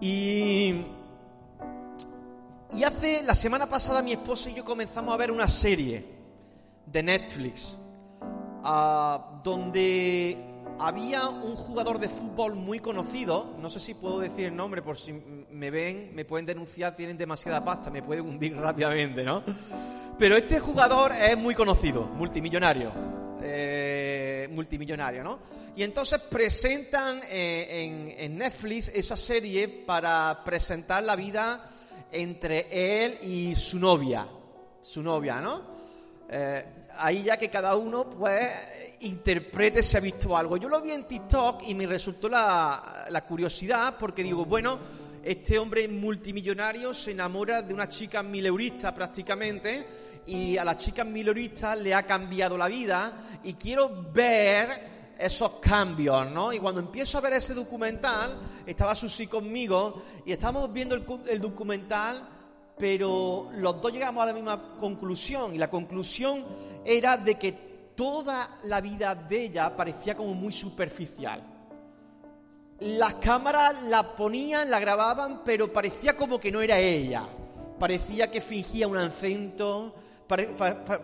Y, y hace la semana pasada mi esposa y yo comenzamos a ver una serie de Netflix ah, donde había un jugador de fútbol muy conocido, no sé si puedo decir el nombre por si me ven, me pueden denunciar, tienen demasiada pasta, me pueden hundir rápidamente, ¿no? Pero este jugador es muy conocido, multimillonario. Eh, multimillonario, ¿no? Y entonces presentan eh, en, Netflix esa serie para presentar la vida entre él y su novia, su novia, ¿no? Eh, ahí ya que cada uno, pues, interprete si ha visto algo. Yo lo vi en TikTok y me resultó la, la curiosidad porque digo, bueno, este hombre multimillonario se enamora de una chica mileurista prácticamente y a la chica milorista le ha cambiado la vida y quiero ver esos cambios, ¿no? Y cuando empiezo a ver ese documental, estaba Susi conmigo y estábamos viendo el, documental, pero los dos llegamos a la misma conclusión y la conclusión era de que toda la vida de ella parecía como muy superficial. Las cámaras la ponían, la grababan, pero parecía como que no era ella. Parecía que fingía un acento,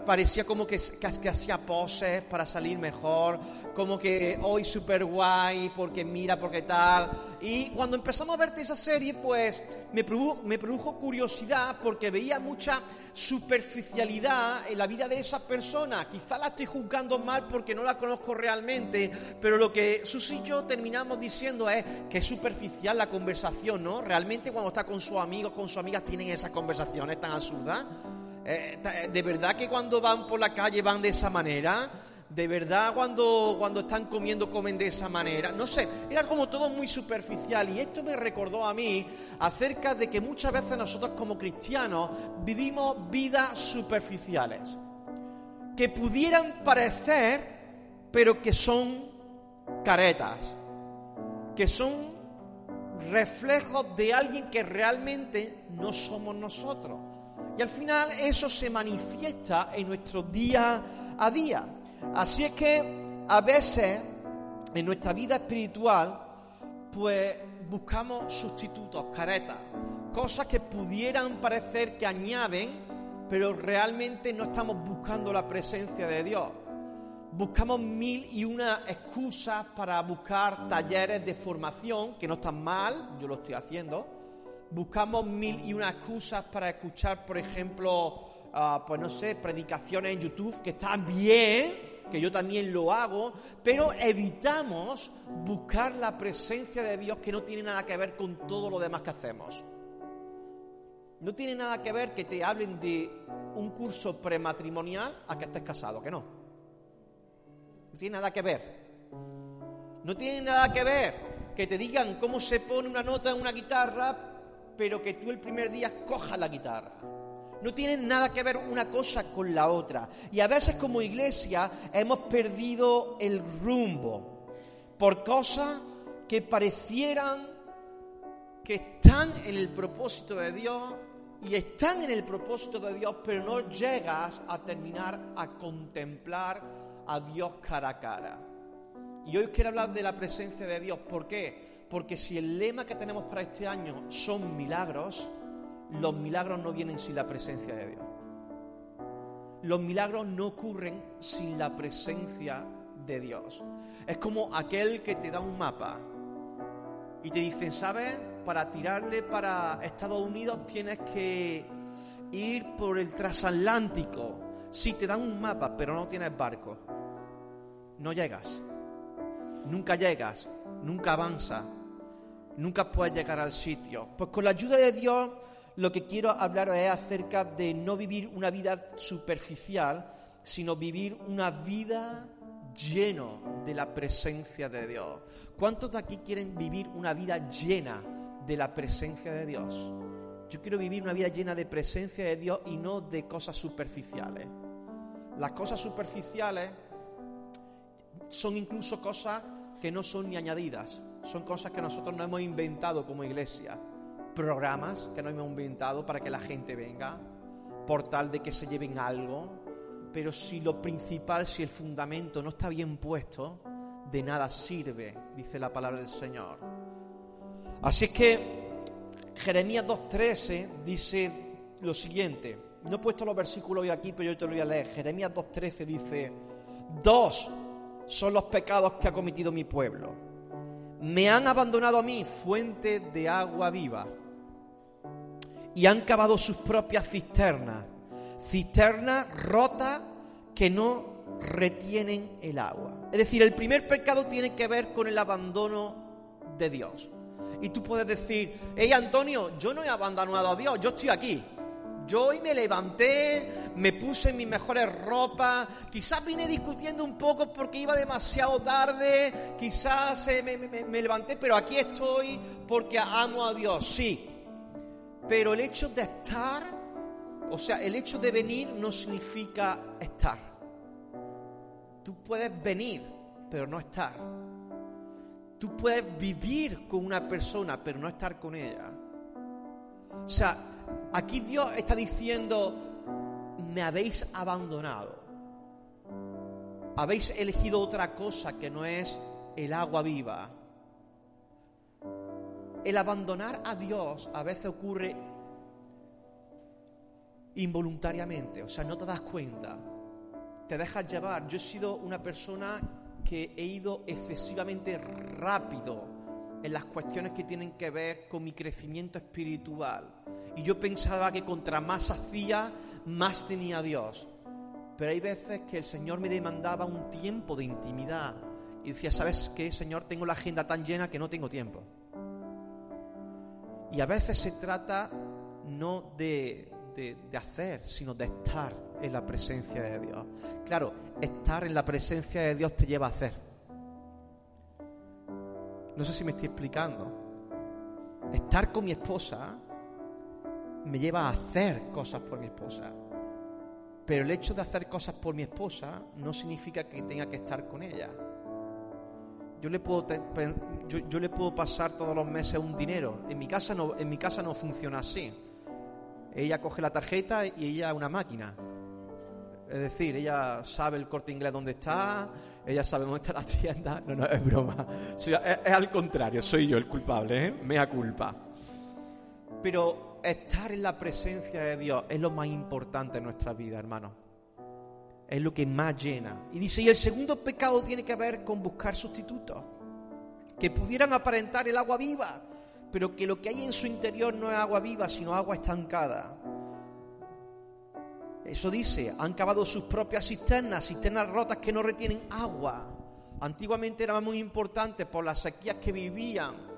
parecía como que, que, hacía poses para salir mejor, como que hoy super guay, porque mira, porque tal. Y cuando empezamos a verte esa serie, pues me produjo, me produjo curiosidad porque veía mucha superficialidad en la vida de esa persona. Quizá la estoy juzgando mal porque no la conozco realmente, pero lo que Susi y yo terminamos diciendo es que es superficial la conversación, ¿no? Realmente cuando está con sus amigos, con sus amigas, tienen esas conversaciones tan absurdas. Eh, eh, ¿De verdad que cuando van por la calle van de esa manera? ¿De verdad cuando, cuando están comiendo comen de esa manera? No sé, era como todo muy superficial y esto me recordó a mí acerca de que muchas veces nosotros como cristianos vivimos vidas superficiales, que pudieran parecer, pero que son caretas, que son reflejos de alguien que realmente no somos nosotros. Y al final eso se manifiesta en nuestro día a día. Así es que a veces en nuestra vida espiritual, pues buscamos sustitutos, caretas, cosas que pudieran parecer que añaden, pero realmente no estamos buscando la presencia de Dios. Buscamos mil y una excusas para buscar talleres de formación, que no están mal, yo lo estoy haciendo, buscamos mil y una excusas para escuchar, por ejemplo, ah, pues no sé, predicaciones en YouTube que están bien, que yo también lo hago, pero evitamos buscar la presencia de Dios que no tiene nada que ver con todo lo demás que hacemos. No tiene nada que ver que te hablen de un curso prematrimonial a que estés casado, que no. No tiene nada que ver. No tiene nada que ver que te digan cómo se pone una nota en una guitarra pero que tú el primer día cojas la guitarra. No tienen nada que ver una cosa con la otra. Y a veces como iglesia hemos perdido el rumbo por cosas que parecieran que están en el propósito de Dios y están en el propósito de Dios, pero no llegas a terminar a contemplar a Dios cara a cara. Y hoy quiero hablar de la presencia de Dios. ¿Por qué? Porque si el lema que tenemos para este año son milagros, los milagros no vienen sin la presencia de Dios. Los milagros no ocurren sin la presencia de Dios. Es como aquel que te da un mapa y te dicen, ¿sabes? Para tirarle para Estados Unidos tienes que ir por el transatlántico. Sí, te dan un mapa, pero no tienes barco. No llegas. Nunca llegas. Nunca avanzas nunca puedes llegar al sitio. Pues con la ayuda de Dios lo que quiero hablar es acerca de no vivir una vida superficial, sino vivir una vida lleno de la presencia de Dios? ¿Cuántos de aquí quieren vivir una vida llena de la presencia de Dios? Yo quiero vivir una vida llena de presencia de Dios y no de cosas superficiales. Las cosas superficiales son incluso cosas que no son ni añadidas, son cosas que nosotros no hemos inventado como iglesia, programas que no hemos inventado para que la gente venga, por tal de que se lleven algo, pero si lo principal, si el fundamento no está bien puesto, de nada sirve, dice la palabra del Señor. Así es que Jeremías 2.13 dice lo siguiente, no he puesto los versículos hoy aquí, pero yo te lo voy a leer. Jeremías 2.13 dice, dos son los pecados que ha cometido mi pueblo. Me han abandonado a mí, fuente de agua viva, y han cavado sus propias cisternas, cisternas rotas que no retienen el agua. Es decir, el primer pecado tiene que ver con el abandono de Dios. Y tú puedes decir, hey Antonio, yo no he abandonado a Dios, yo estoy aquí. Yo hoy me levanté, me puse mis mejores ropas, quizás vine discutiendo un poco porque iba demasiado tarde, quizás eh, me, levanté, pero aquí estoy porque amo a Dios, sí. Pero el hecho de estar, o sea, el hecho de venir no significa estar. Tú puedes venir, pero no estar. Tú puedes vivir con una persona, pero no estar con ella. O sea, Aquí Dios está diciendo, me habéis abandonado. Habéis elegido otra cosa que no es el agua viva. El abandonar a Dios a veces ocurre involuntariamente, o sea, no te das cuenta. Te dejas llevar. Yo he sido una persona que he ido excesivamente rápido en las cuestiones que tienen que ver con mi crecimiento espiritual. Y yo pensaba que contra más hacía, más tenía Dios. Pero hay veces que el Señor me demandaba un tiempo de intimidad. Y decía, ¿sabes qué, Señor? Tengo la agenda tan llena que no tengo tiempo. Y a veces se trata no de, de, de, hacer, sino de estar en la presencia de Dios. Claro, estar en la presencia de Dios te lleva a hacer. No sé si me estoy explicando. Estar con mi esposa me lleva a hacer cosas por mi esposa. Pero el hecho de hacer cosas por mi esposa no significa que tenga que estar con ella. Yo le puedo, yo, le puedo pasar todos los meses un dinero. En mi, casa no, en mi casa no funciona así. Ella coge la tarjeta y ella es una máquina. Es decir, ella sabe el corte inglés dónde está, ella sabe dónde está la tienda. No, no, es broma. es, al contrario, soy yo el culpable, ¿eh? Mea culpa. Pero estar en la presencia de Dios es lo más importante en nuestra vida, hermano. Es lo que más llena. Y dice, y el segundo pecado tiene que ver con buscar sustitutos. Que pudieran aparentar el agua viva, pero que lo que hay en su interior no es agua viva, sino agua estancada. Eso dice, han cavado sus propias cisternas, cisternas rotas que no retienen agua. Antiguamente era muy importante por las sequías que vivían.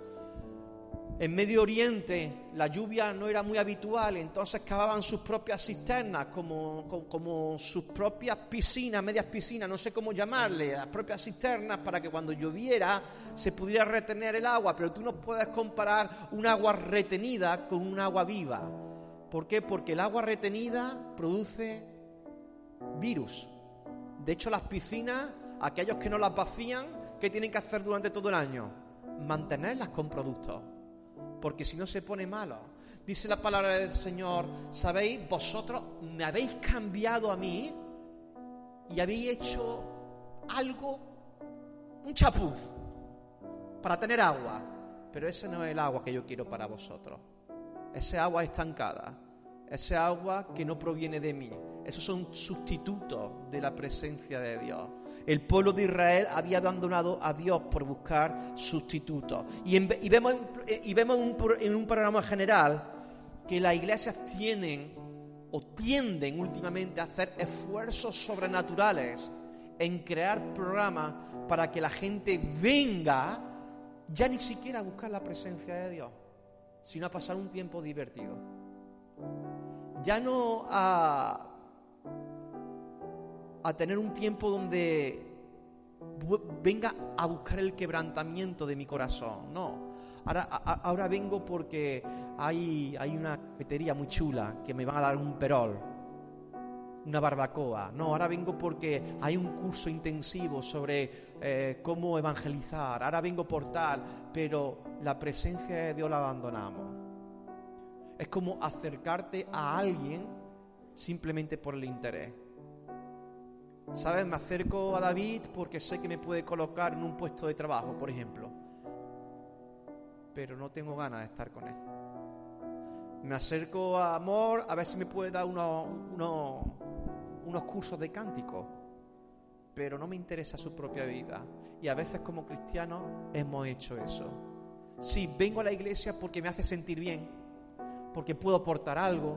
En Medio Oriente la lluvia no era muy habitual, entonces cavaban sus propias cisternas, como, como, sus propias piscinas, medias piscinas, no sé cómo llamarle, las propias cisternas para que cuando lloviera se pudiera retener el agua, pero tú no puedes comparar un agua retenida con un agua viva. ¿Por qué? Porque el agua retenida produce virus. De hecho, las piscinas, aquellos que no las vacían, ¿qué tienen que hacer durante todo el año? Mantenerlas con productos. Porque si no se pone malo. Dice la palabra del Señor, ¿sabéis? Vosotros me habéis cambiado a mí y habéis hecho algo, un chapuz, para tener agua. Pero ese no es el agua que yo quiero para vosotros ese agua estancada, ese agua que no proviene de mí. Esos son sustitutos de la presencia de Dios. El pueblo de Israel había abandonado a Dios por buscar sustitutos. Y, vemos, y vemos en un programa general que las iglesias tienen o tienden últimamente a hacer esfuerzos sobrenaturales en crear programas para que la gente venga ya ni siquiera a buscar la presencia de Dios sino a pasar un tiempo divertido. Ya no a, a tener un tiempo donde venga a buscar el quebrantamiento de mi corazón. No. Ahora, ahora vengo porque hay, hay una cafetería muy chula que me van a dar un perol, una barbacoa. No, ahora vengo porque hay un curso intensivo sobre eh, cómo evangelizar. Ahora vengo por tal, pero la presencia de Dios la abandonamos. Es como acercarte a alguien simplemente por el interés. ¿Sabes? Me acerco a David porque sé que me puede colocar en un puesto de trabajo, por ejemplo. Pero no tengo ganas de estar con él. Me acerco a Amor a ver si me puede dar unos, unos, cursos de cántico. Pero no me interesa su propia vida. Y a veces como cristianos hemos hecho eso. Sí, vengo a la iglesia porque me hace sentir bien, porque puedo aportar algo,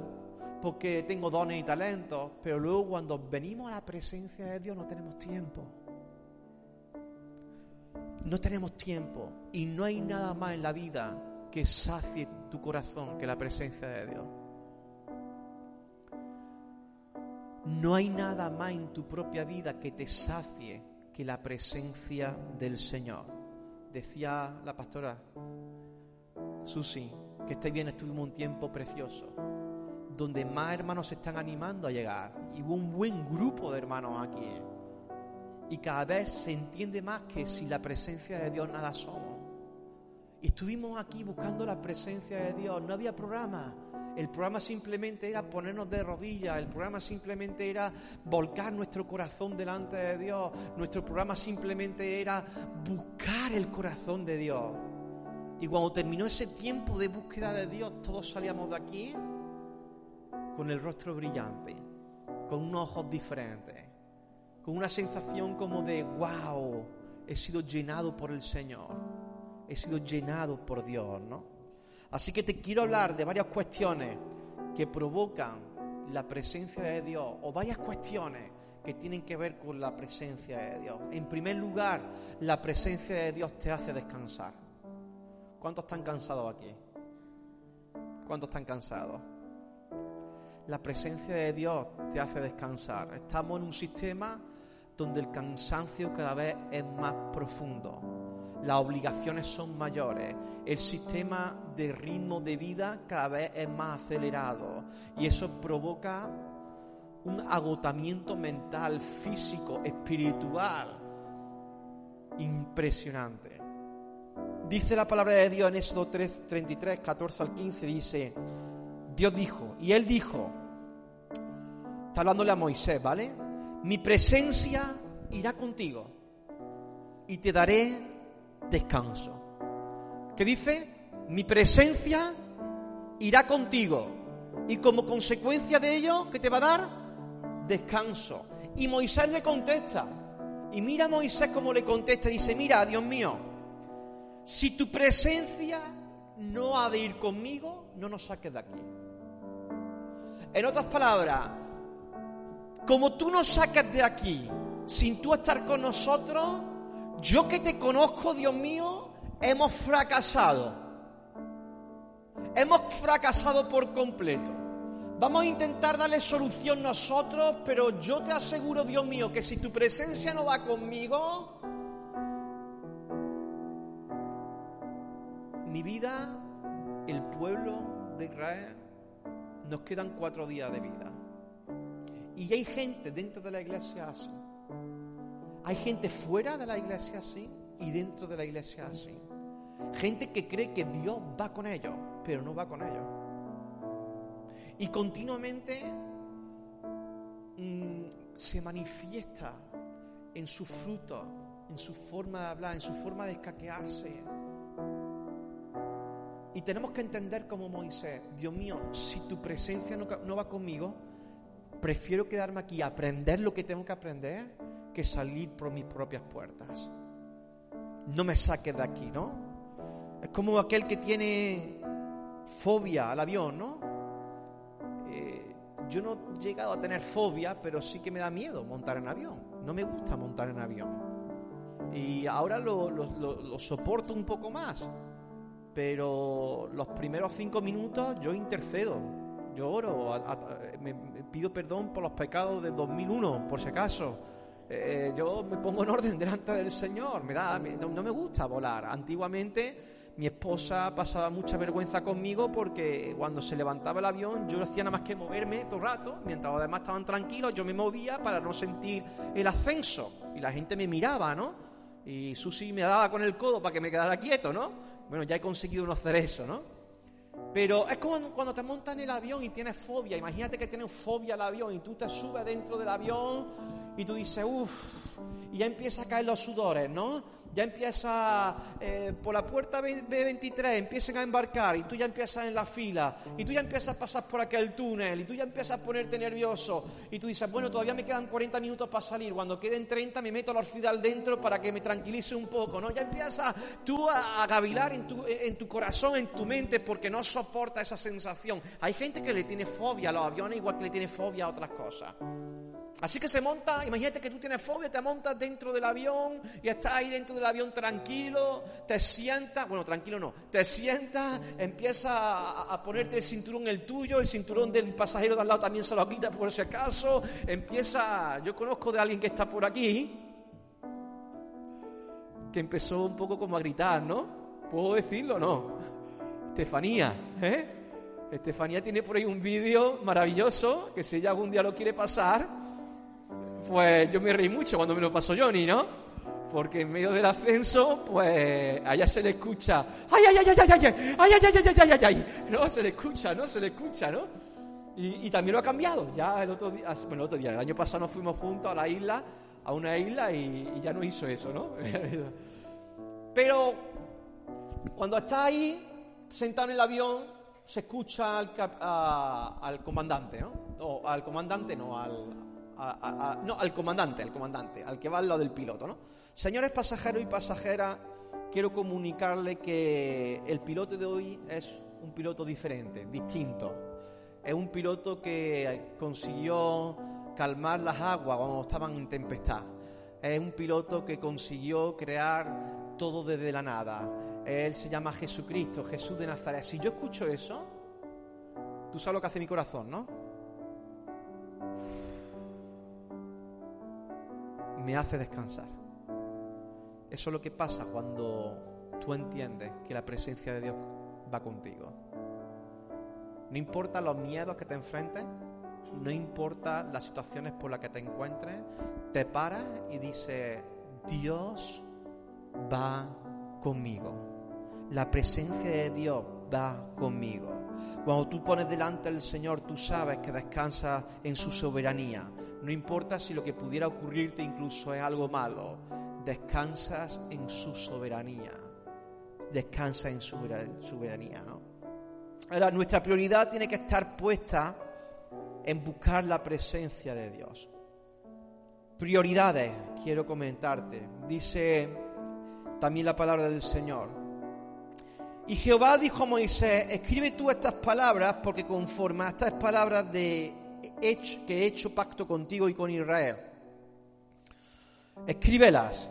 porque tengo dones y talentos, pero luego cuando venimos a la presencia de Dios no tenemos tiempo. No tenemos tiempo y no hay nada más en la vida que sacie tu corazón que la presencia de Dios. No hay nada más en tu propia vida que te sacie que la presencia del Señor. Decía la pastora Susi que este bien estuvimos un tiempo precioso donde más hermanos se están animando a llegar. Y hubo un buen grupo de hermanos aquí. Y cada vez se entiende más que sin la presencia de Dios nada somos. Y estuvimos aquí buscando la presencia de Dios. No había programa. El programa simplemente era ponernos de rodillas, el programa simplemente era volcar nuestro corazón delante de Dios, nuestro programa simplemente era buscar el corazón de Dios. Y cuando terminó ese tiempo de búsqueda de Dios, todos salíamos de aquí con el rostro brillante, con unos ojos diferentes, con una sensación como de, wow, he sido llenado por el Señor, he sido llenado por Dios, ¿no? Así que te quiero hablar de varias cuestiones que provocan la presencia de Dios o varias cuestiones que tienen que ver con la presencia de Dios. En primer lugar, la presencia de Dios te hace descansar. ¿Cuántos están cansados aquí? ¿Cuántos están cansados? la presencia de Dios te hace descansar. Estamos en un sistema donde el cansancio cada vez es más profundo, las obligaciones son mayores, el sistema de ritmo de vida cada vez es más acelerado y eso provoca un agotamiento mental, físico, espiritual impresionante. Dice la palabra de Dios en Éxodo 3, 33, 14 al 15, dice, Dios dijo, y Él dijo, Está hablándole a Moisés, ¿vale? Mi presencia irá contigo y te daré descanso. ¿Qué dice? Mi presencia irá contigo y como consecuencia de ello, ¿qué te va a dar? Descanso. Y Moisés le contesta. Y mira a Moisés cómo le contesta. Dice, mira, Dios mío, si tu presencia no ha de ir conmigo, no nos saques de aquí. En otras palabras, como tú nos sacas de aquí sin tú estar con nosotros, yo que te conozco, Dios mío, hemos fracasado. Hemos fracasado por completo. Vamos a intentar darle solución nosotros, pero yo te aseguro, Dios mío, que si tu presencia no va conmigo, mi vida, el pueblo de Israel, nos quedan cuatro días de vida. Y hay gente dentro de la iglesia así. Hay gente fuera de la iglesia así y dentro de la iglesia así. Gente que cree que Dios va con ellos, pero no va con ellos. Y continuamente mm, se manifiesta en su fruto, en su forma de hablar, en su forma de escaquearse. Y tenemos que entender como Moisés, Dios mío, si tu presencia no, no va conmigo, prefiero quedarme aquí aprender lo que tengo que aprender que salir por mis propias puertas. No me saques de aquí, ¿no? Es como aquel que tiene fobia al avión, ¿no? Eh, yo no he llegado a tener fobia, pero sí que me da miedo montar en avión. No me gusta montar en avión. Y ahora lo, soporto un poco más. Pero los primeros cinco minutos yo intercedo yo oro, me, pido perdón por los pecados de 2001, por si acaso. Eh, yo me pongo en orden delante del Señor. Me da, no, me gusta volar. Antiguamente mi esposa pasaba mucha vergüenza conmigo porque cuando se levantaba el avión yo no hacía nada más que moverme todo el rato, mientras los demás estaban tranquilos, yo me movía para no sentir el ascenso. Y la gente me miraba, ¿no? Y Susi me daba con el codo para que me quedara quieto, ¿no? Bueno, ya he conseguido no hacer eso, ¿no? Pero es como cuando te montas en el avión y tienes fobia. Imagínate que tienes fobia al avión y tú te subes dentro del avión y tú dices, uff, y ya empieza a caer los sudores, ¿no? Ya empieza eh, por la puerta B23, empiezan a embarcar y tú ya empiezas en la fila y tú ya empiezas a pasar por aquel túnel y tú ya empiezas a ponerte nervioso y tú dices, bueno, todavía me quedan 40 minutos para salir, cuando queden 30 me meto al orfidal dentro para que me tranquilice un poco, ¿no? Ya empiezas tú a, gavilar en tu, en tu corazón, en tu mente, porque no soporta esa sensación. Hay gente que le tiene fobia a los aviones igual que le tiene fobia a otras cosas. Así que se monta, imagínate que tú tienes fobia, te montas dentro del avión y estás ahí dentro del avión tranquilo, te sientas, bueno, tranquilo no, te sientas, empiezas a, ponerte el cinturón el tuyo, el cinturón del pasajero de al lado también se lo quita por si acaso, empieza, yo conozco de alguien que está por aquí, que empezó un poco como a gritar, ¿no? ¿Puedo decirlo no? Estefanía, ¿eh? Estefanía tiene por ahí un vídeo maravilloso que si ella algún día lo quiere pasar, pues yo me reí mucho cuando me lo pasó Johnny, ¿no? Porque en medio del ascenso, pues allá se le escucha, ¡ay, ay, ay, ay, ay, ay, ay, ay, ay, ay, ay, ay, ay! No, se le escucha, ¿no? Se le escucha, ¿no? Y, también lo ha cambiado. Ya el otro día, bueno, el otro día, el año pasado nos fuimos juntos a la isla, a una isla, y, ya no hizo eso, ¿no? Pero cuando está ahí, sentado en el avión, se escucha al, al comandante, ¿no? O al comandante, no, al, no, al comandante, al comandante, al que va al lado del piloto, ¿no? Señores pasajeros y pasajeras, quiero comunicarle que el piloto de hoy es un piloto diferente, distinto. Es un piloto que consiguió calmar las aguas cuando estaban en tempestad. Es un piloto que consiguió crear todo desde la nada. Él se llama Jesucristo, Jesús de Nazaret. Si yo escucho eso, tú sabes lo que hace mi corazón, ¿no? Me hace descansar. Eso es lo que pasa cuando tú entiendes que la presencia de Dios va contigo. No importa los miedos que te enfrentes, no importa las situaciones por las que te encuentres, te paras y dices, Dios va conmigo. La presencia de Dios va conmigo. Cuando tú pones delante del Señor, tú sabes que descansas en su soberanía. No importa si lo que pudiera ocurrirte incluso es algo malo, descansas en su soberanía. Descansa en su soberanía. Nuestra prioridad tiene que estar puesta en buscar la presencia de Dios. Prioridades, quiero comentarte. Dice también la palabra del Señor. Y Jehová dijo a Moisés, escribe tú estas palabras porque conforme a estas palabras de que he hecho pacto contigo y con Israel. Escríbelas.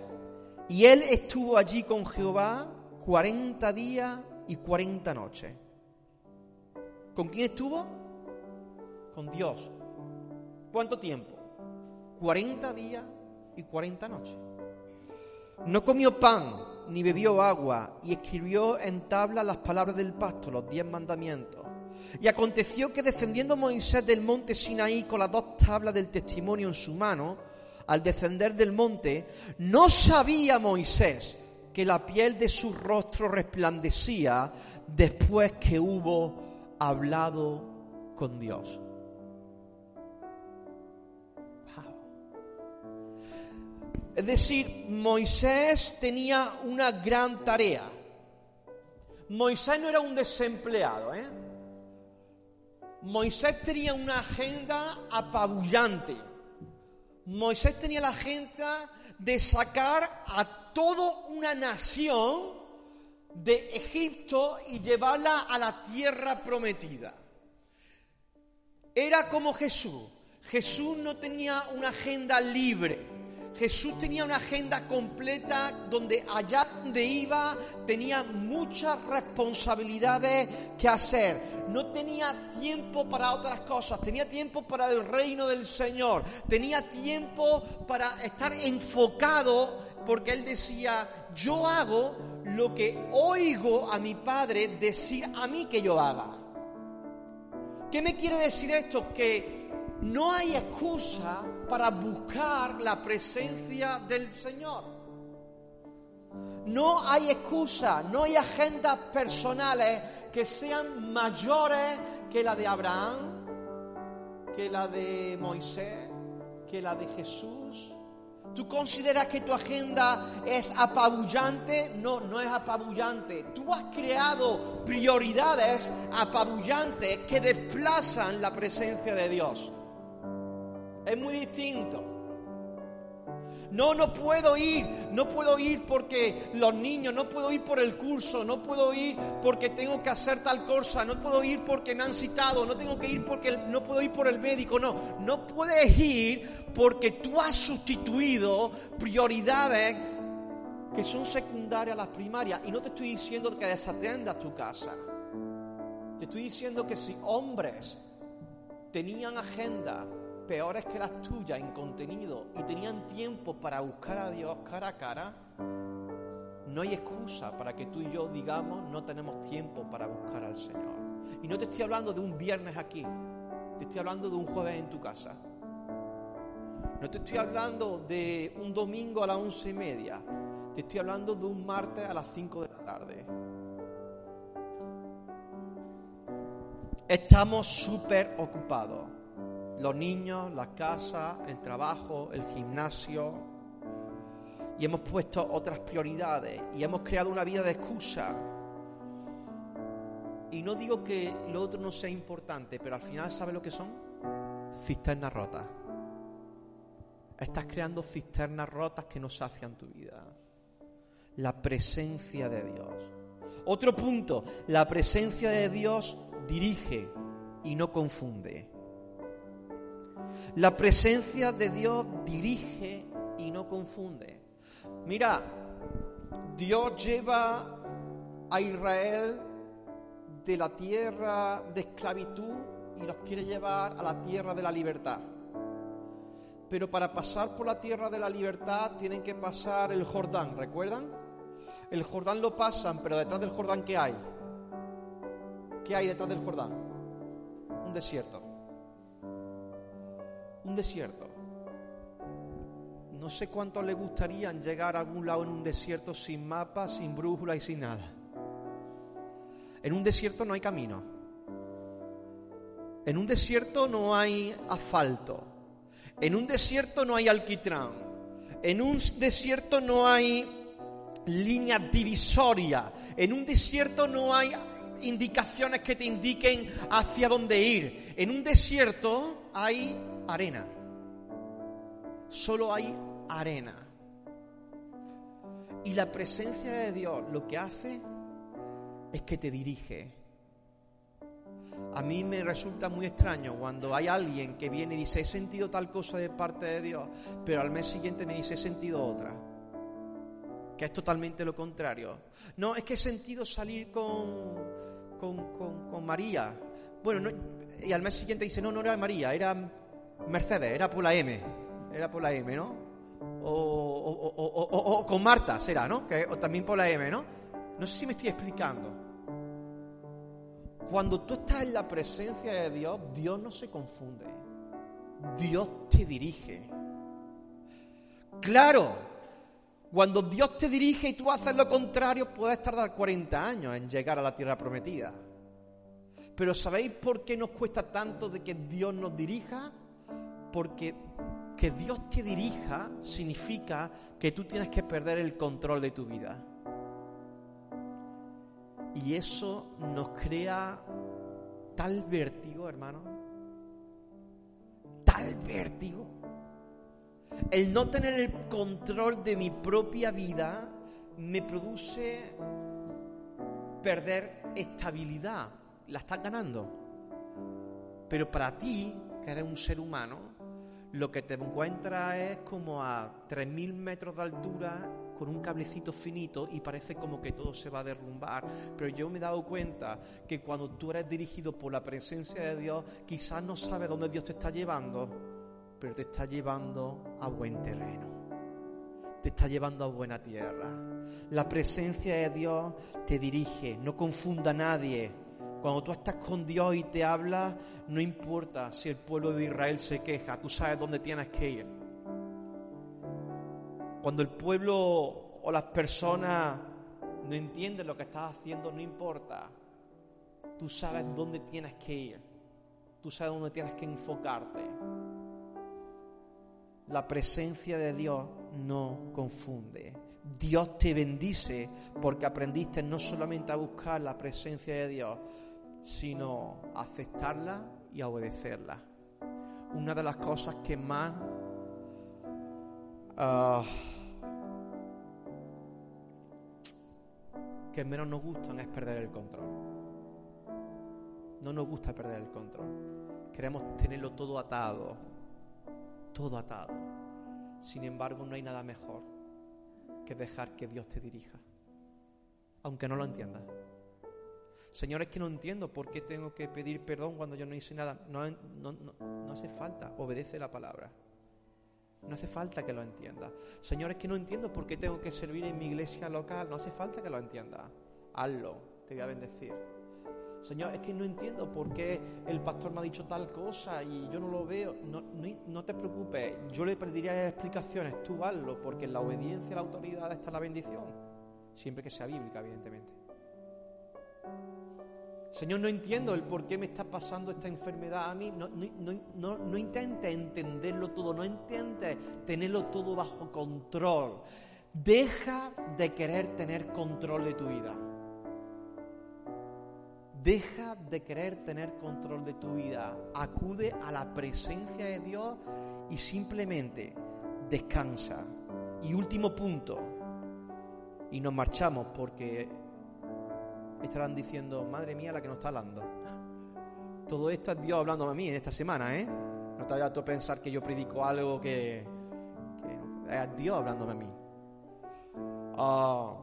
Y él estuvo allí con Jehová cuarenta días y cuarenta noches. ¿Con quién estuvo? Con Dios. ¿Cuánto tiempo? Cuarenta días y cuarenta noches. No comió pan ni bebió agua y escribió en tabla las palabras del pacto, los diez mandamientos. Y aconteció que descendiendo Moisés del monte Sinaí con las dos tablas del testimonio en su mano, al descender del monte, no sabía Moisés que la piel de su rostro resplandecía después que hubo hablado con Dios. Es decir, Moisés tenía una gran tarea. Moisés no era un desempleado, ¿eh? Moisés tenía una agenda apabullante. Moisés tenía la agenda de sacar a toda una nación de Egipto y llevarla a la tierra prometida. Era como Jesús. Jesús no tenía una agenda libre. Jesús tenía una agenda completa donde allá donde iba tenía muchas responsabilidades que hacer. No tenía tiempo para otras cosas, tenía tiempo para el reino del Señor, tenía tiempo para estar enfocado porque él decía, yo hago lo que oigo a mi Padre decir a mí que yo haga. ¿Qué me quiere decir esto? Que no hay excusa para buscar la presencia del Señor. No hay excusa, no hay agendas personales que sean mayores que la de Abraham, que la de Moisés, que la de Jesús. ¿Tú consideras que tu agenda es apabullante? No, no es apabullante. Tú has creado prioridades apabullantes que desplazan la presencia de Dios. Es muy distinto. No, no puedo ir, no puedo ir porque los niños, no puedo ir por el curso, no puedo ir porque tengo que hacer tal cosa, no puedo ir porque me han citado, no tengo que ir porque no puedo ir por el médico, no, no puedes ir porque tú has sustituido prioridades que son secundarias a las primarias. Y no te estoy diciendo que desatendas tu casa. Te estoy diciendo que si hombres tenían agenda peores que las tuyas en contenido y tenían tiempo para buscar a Dios cara a cara, no hay excusa para que tú y yo digamos no tenemos tiempo para buscar al Señor. Y no te estoy hablando de un viernes aquí, te estoy hablando de un jueves en tu casa. No te estoy hablando de un domingo a las once y media, te estoy hablando de un martes a las cinco de la tarde. Estamos súper ocupados los niños, la casa, el trabajo, el gimnasio. Y hemos puesto otras prioridades y hemos creado una vida de excusa. Y no digo que lo otro no sea importante, pero al final, ¿sabes lo que son? Cisternas rotas. Estás creando cisternas rotas que no sacian tu vida. La presencia de Dios. Otro punto, la presencia de Dios dirige y no confunde. La presencia de Dios dirige y no confunde. Mira, Dios lleva a Israel de la tierra de esclavitud y los quiere llevar a la tierra de la libertad. Pero para pasar por la tierra de la libertad tienen que pasar el Jordán, ¿recuerdan? El Jordán lo pasan, pero detrás del Jordán ¿qué hay? ¿Qué hay detrás del Jordán? Un desierto un desierto. No sé cuántos le gustarían llegar a algún lado en un desierto sin mapa, sin brújula y sin nada. En un desierto no hay camino. En un desierto no hay asfalto. En un desierto no hay alquitrán. En un desierto no hay línea divisoria. En un desierto no hay indicaciones que te indiquen hacia dónde ir. En un desierto hay arena. Solo hay arena. Y la presencia de Dios lo que hace es que te dirige. A mí me resulta muy extraño cuando hay alguien que viene y dice, he sentido tal cosa de parte de Dios, pero al mes siguiente me dice, he sentido otra. Que es totalmente lo contrario. No, es que he sentido salir con, con, con, María. Bueno, y al mes siguiente dice, no, no era María, era Mercedes, era por la M, era por la M, ¿no? O, con Marta será, ¿no? O también por la M, ¿no? No sé si me estoy explicando. Cuando tú estás en la presencia de Dios, Dios no se confunde. Dios te dirige. Claro, cuando Dios te dirige y tú haces lo contrario, puedes tardar 40 años en llegar a la tierra prometida. Pero ¿sabéis por qué nos cuesta tanto de que Dios nos dirija? Porque que Dios te dirija significa que tú tienes que perder el control de tu vida. Y eso nos crea tal vértigo, hermano. Tal vértigo. El no tener el control de mi propia vida me produce perder estabilidad. La estás ganando. Pero para ti, que eres un ser humano, lo que te encuentras es como a 3.000 metros de altura con un cablecito finito y parece como que todo se va a derrumbar. Pero yo me he dado cuenta que cuando tú eres dirigido por la presencia de Dios, quizás no sabes dónde Dios te está llevando, pero te está llevando a buen terreno. Te está llevando a buena tierra. La presencia de Dios te dirige, no confunda a nadie. Cuando tú estás con Dios y te habla, no importa si el pueblo de Israel se queja, tú sabes dónde tienes que ir. Cuando el pueblo o las personas no entienden lo que estás haciendo, no importa. Tú sabes dónde tienes que ir. Tú sabes dónde tienes que enfocarte. La presencia de Dios no confunde. Dios te bendice porque aprendiste no solamente a buscar la presencia de Dios, sino aceptarla y obedecerla. Una de las cosas que más ah, que menos nos gustan es perder el control. No nos gusta perder el control. Queremos tenerlo todo atado, todo atado. Sin embargo, no hay nada mejor que dejar que Dios te dirija, aunque no lo entiendas. Señor, es que no entiendo por qué tengo que pedir perdón cuando yo no hice nada. No, no, no, hace falta, obedece la palabra. No hace falta que lo entienda. Señor, es que no entiendo por qué tengo que servir en mi iglesia local. No hace falta que lo entienda. Hazlo, te voy a bendecir. Señor, es que no entiendo por qué el pastor me ha dicho tal cosa y yo no lo veo. No, no, te preocupes, yo le pediría explicaciones, tú hazlo, porque en la obediencia a la autoridad está la bendición. Siempre que sea bíblica, evidentemente. Señor, no entiendo el por qué me está pasando esta enfermedad a mí. No, no, no, intentes entenderlo todo, no intentes tenerlo todo bajo control. Deja de querer tener control de tu vida. Deja de querer tener control de tu vida. Acude a la presencia de Dios y simplemente descansa. Y último punto. Y nos marchamos porque estarán diciendo, madre mía, la que nos está hablando. Todo esto es Dios hablándome a mí en esta semana, ¿eh? No te vayas a pensar que yo predico algo que, es Dios hablándome a mí. Ah.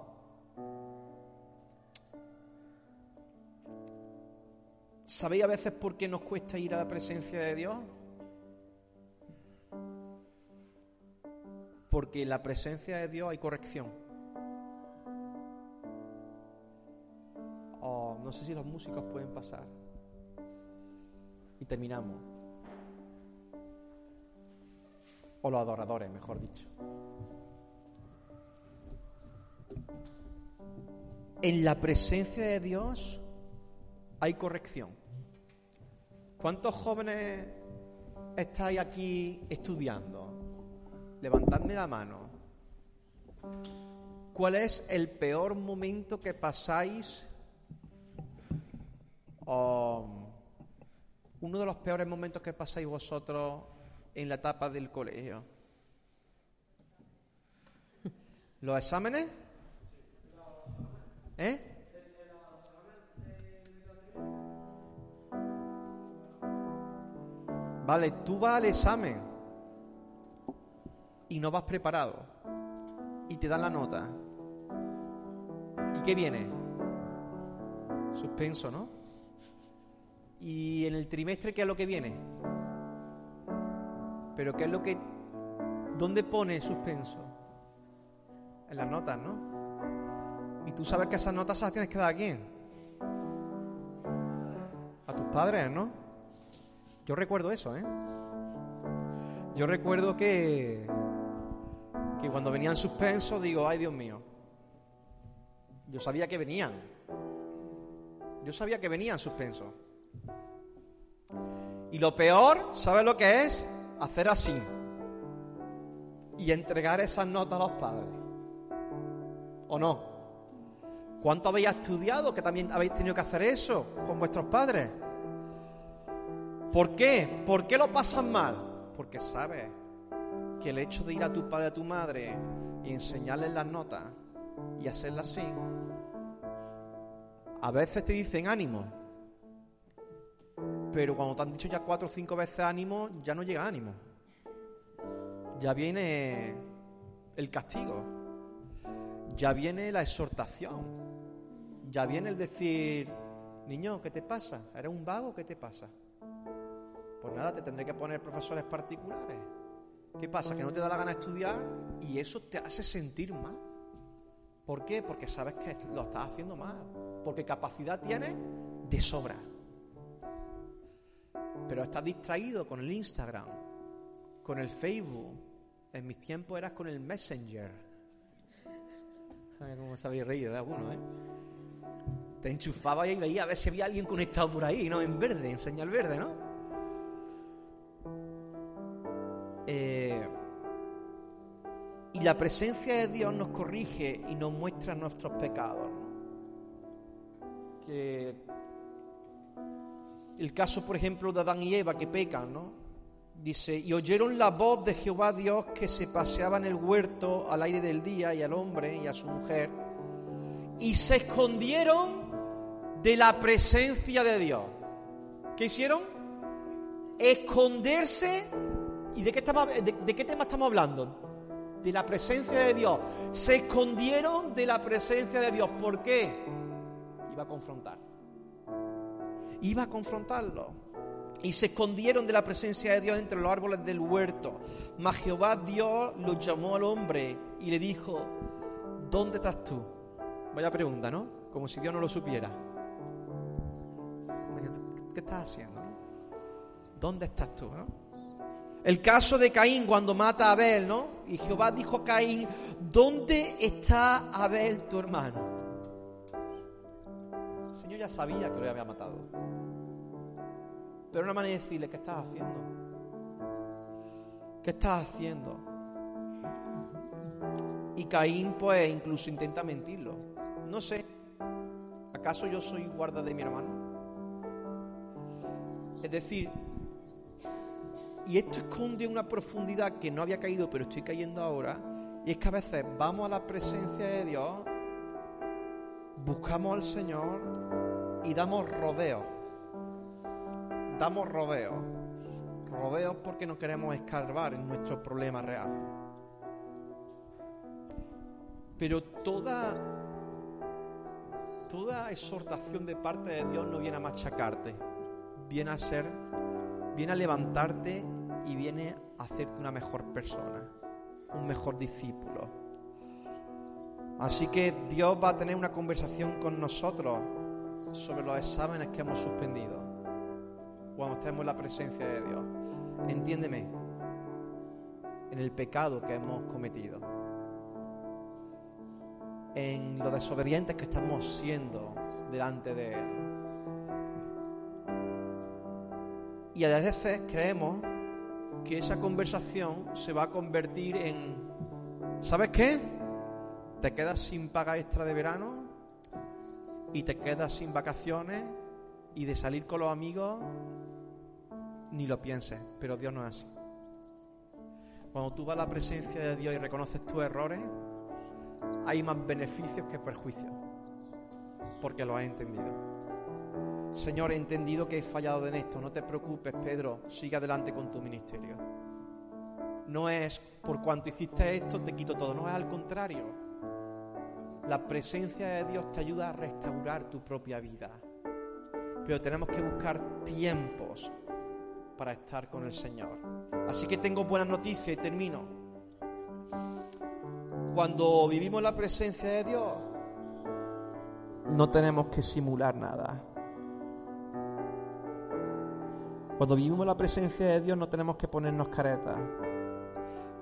¿Sabéis a veces por qué nos cuesta ir a la presencia de Dios? Porque en la presencia de Dios hay corrección. No sé si los músicos pueden pasar. Y terminamos. O los adoradores, mejor dicho. En la presencia de Dios hay corrección. ¿Cuántos jóvenes estáis aquí estudiando? Levantadme la mano. ¿Cuál es el peor momento que pasáis uno de los peores momentos que pasáis vosotros en la etapa del colegio. ¿Los exámenes? ¿Eh? Vale, tú vas al examen y no vas preparado y te dan la nota. ¿Y qué viene? Suspenso, ¿no? Y en el trimestre, ¿qué es lo que viene? Pero ¿qué es lo que... ¿Dónde pone suspenso? En las notas, ¿no? Y tú sabes que esas notas se las tienes que dar a quién? A tus padres, ¿no? Yo recuerdo eso, ¿eh? Yo recuerdo que, que cuando venían suspenso digo, ay Dios mío, yo sabía que venían. Yo sabía que venían suspenso. Y lo peor, ¿sabes lo que es? Hacer así. Y entregar esas notas a los padres. ¿O no? ¿Cuánto habéis estudiado que también habéis tenido que hacer eso con vuestros padres? ¿Por qué? ¿Por qué lo pasan mal? Porque sabes que el hecho de ir a tu padre, a tu madre y enseñarles las notas y hacerlas así, a veces te dicen ánimo, pero cuando te han dicho ya cuatro o cinco veces ánimo, ya no llega ánimo. ya viene el castigo, ya viene la exhortación, ya viene el decir, niño, ¿qué te pasa? ¿Eres un vago? ¿Qué te pasa? Pues nada, te tendré que poner profesores particulares. ¿Qué pasa? Que no te da la gana estudiar y eso te hace sentir mal. ¿Por qué? Porque sabes que lo estás haciendo mal. Porque capacidad tienes de sobra. Pero estás distraído con el Instagram, con el Facebook. En mis tiempos eras con el Messenger. Como os habéis reído de alguno, ¿eh? Te enchufaba y veía a ver si había alguien conectado por ahí, ¿no? En verde, en señal verde, ¿no? Eh, y la presencia de Dios nos corrige y nos muestra nuestros pecados. Que el caso, por ejemplo, de Adán y Eva que pecan, ¿no? Dice, y oyeron la voz de Jehová Dios que se paseaba en el huerto al aire del día y al hombre y a su mujer, y se escondieron de la presencia de Dios. ¿Qué hicieron? Esconderse. ¿Y de qué, de qué tema estamos hablando? de la presencia de Dios. Se escondieron de la presencia de Dios. ¿Por qué? Iba a confrontar. Iba a confrontarlo. Y se escondieron de la presencia de Dios entre los árboles del huerto. Mas Jehová Dios lo llamó al hombre y le dijo, ¿dónde estás tú? Vaya pregunta, ¿no? Como si Dios no lo supiera. ¿Qué estás haciendo? ¿Dónde estás tú? El caso de Caín cuando mata a Abel, ¿no? Y Jehová dijo a Caín, ¿dónde está Abel tu hermano? El Señor ya sabía que lo había matado. Pero una manera de decirle, ¿qué estás haciendo? ¿Qué estás haciendo? Y Caín pues incluso intenta mentirlo. No sé, ¿acaso yo soy guarda de mi hermano? Es decir, y esto esconde una profundidad que no había caído, pero estoy cayendo ahora. Y es que a veces vamos a la presencia de Dios, buscamos al Señor y damos rodeos. Damos rodeos. Rodeos porque no queremos escarbar en nuestro problema real. Pero toda, toda exhortación de parte de Dios no viene a machacarte, viene a ser, viene a levantarte y viene a hacerte una mejor persona, un mejor discípulo. Así que Dios va a tener una conversación con nosotros sobre los exámenes que hemos suspendido cuando estemos en la presencia de Dios. Entiéndeme, en el pecado que hemos cometido, en lo desobedientes que estamos siendo delante de Él. Y a veces creemos que esa conversación se va a convertir en, ¿sabes qué? Te quedas sin paga extra de verano y te quedas sin vacaciones y de salir con los amigos, ni lo pienses, pero Dios no es así. Cuando tú vas a la presencia de Dios y reconoces tus errores, hay más beneficios que perjuicios, porque lo has entendido. Señor, he entendido que he fallado en esto. No te preocupes, Pedro. Sigue adelante con tu ministerio. No es por cuanto hiciste esto, te quito todo. No es al contrario. La presencia de Dios te ayuda a restaurar tu propia vida. Pero tenemos que buscar tiempos para estar con el Señor. Así que tengo buenas noticias y termino. Cuando vivimos la presencia de Dios, no tenemos que simular nada. Cuando vivimos la presencia de Dios no tenemos que ponernos caretas.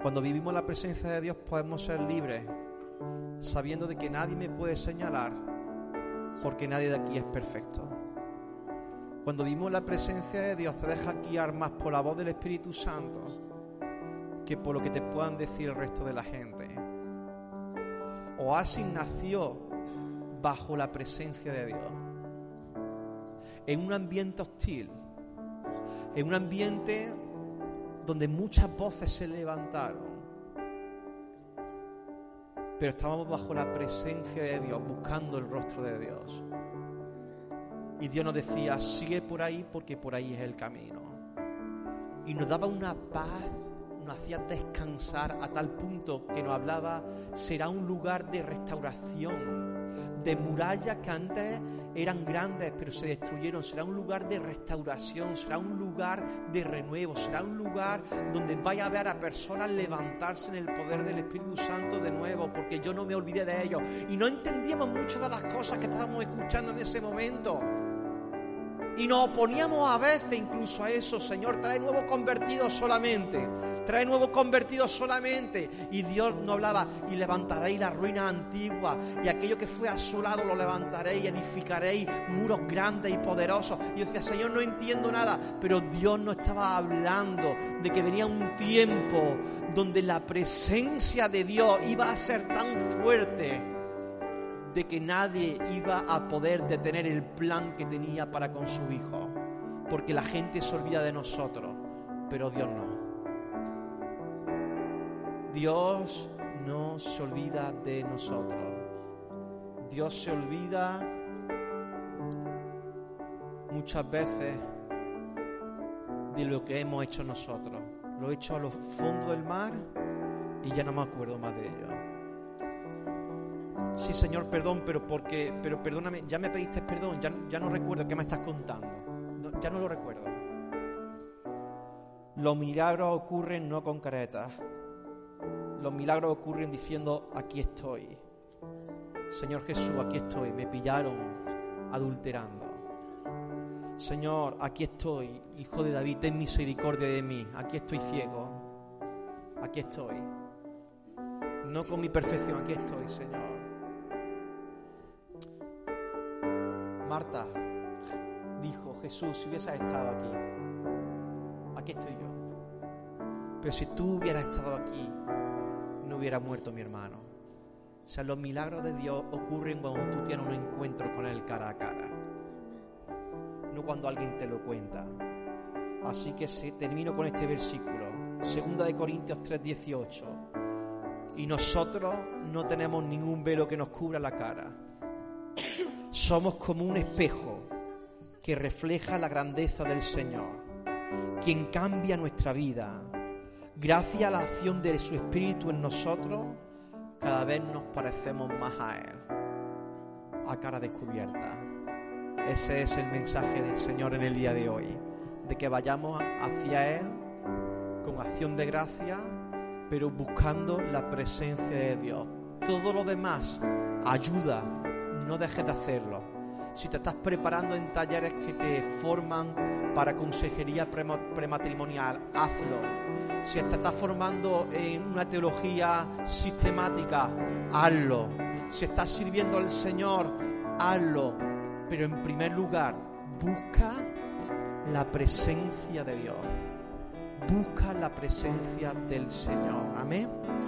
Cuando vivimos la presencia de Dios podemos ser libres, sabiendo de que nadie me puede señalar, porque nadie de aquí es perfecto. Cuando vivimos la presencia de Dios te deja guiar más por la voz del Espíritu Santo que por lo que te puedan decir el resto de la gente. Oasis nació bajo la presencia de Dios, en un ambiente hostil en un ambiente donde muchas voces se levantaron. Pero estábamos bajo la presencia de Dios, buscando el rostro de Dios. Y Dios nos decía, sigue por ahí porque por ahí es el camino. Y nos daba una paz, nos hacía descansar a tal punto que nos hablaba, será un lugar de restauración, de murallas que antes eran grandes pero se destruyeron, será un lugar de restauración, será un lugar de renuevo, será un lugar donde vaya a ver a personas levantarse en el poder del Espíritu Santo de nuevo, porque yo no me olvidé de ellos. Y no entendíamos muchas de las cosas que estábamos escuchando en ese momento. Y nos oponíamos a veces incluso a eso, Señor, trae nuevos convertidos solamente, trae nuevos convertidos solamente. Y Dios nos hablaba, y levantaréis la ruina antigua, y aquello que fue asolado lo levantaréis, y edificaréis muros grandes y poderosos. Y decía, Señor, no entiendo nada, pero Dios no estaba hablando de que venía un tiempo donde la presencia de Dios iba a ser tan fuerte de que nadie iba a poder detener el plan que tenía para con su hijo, porque la gente se olvida de nosotros, pero Dios no. Dios no se olvida de nosotros. Dios se olvida muchas veces de lo que hemos hecho nosotros. Lo he hecho a los fondos del mar y ya no me acuerdo más de ello. Sí, Señor, perdón, pero porque, pero perdóname, ya me pediste perdón, ya, ya no recuerdo qué me estás contando. ya no lo recuerdo. Los milagros ocurren no con caretas. Los milagros ocurren diciendo, aquí estoy. Señor Jesús, aquí estoy. Me pillaron adulterando. Señor, aquí estoy, hijo de David, ten misericordia de mí. Aquí estoy ciego. Aquí estoy. No con mi perfección, aquí estoy, Señor. Marta dijo, Jesús, si hubieses estado aquí, aquí estoy yo. Pero si tú hubieras estado aquí, no hubiera muerto mi hermano. O sea, los milagros de Dios ocurren cuando tú tienes un encuentro con Él cara a cara, no cuando alguien te lo cuenta. Así que termino con este versículo, 2 de Corintios 3:18. Y nosotros no tenemos ningún velo que nos cubra la cara somos como un espejo que refleja la grandeza del Señor, quien cambia nuestra vida. Gracias a la acción de su Espíritu en nosotros, cada vez nos parecemos más a Él, a cara descubierta. Ese es el mensaje del Señor en el día de hoy, de que vayamos hacia Él con acción de gracia, pero buscando la presencia de Dios. Todo lo demás ayuda no dejes de hacerlo. Si te estás preparando en talleres que te forman para consejería prematrimonial, hazlo. Si te estás formando en una teología sistemática, hazlo. Si estás sirviendo al Señor, hazlo. Pero en primer lugar, busca la presencia de Dios. Busca la presencia del Señor. Amén.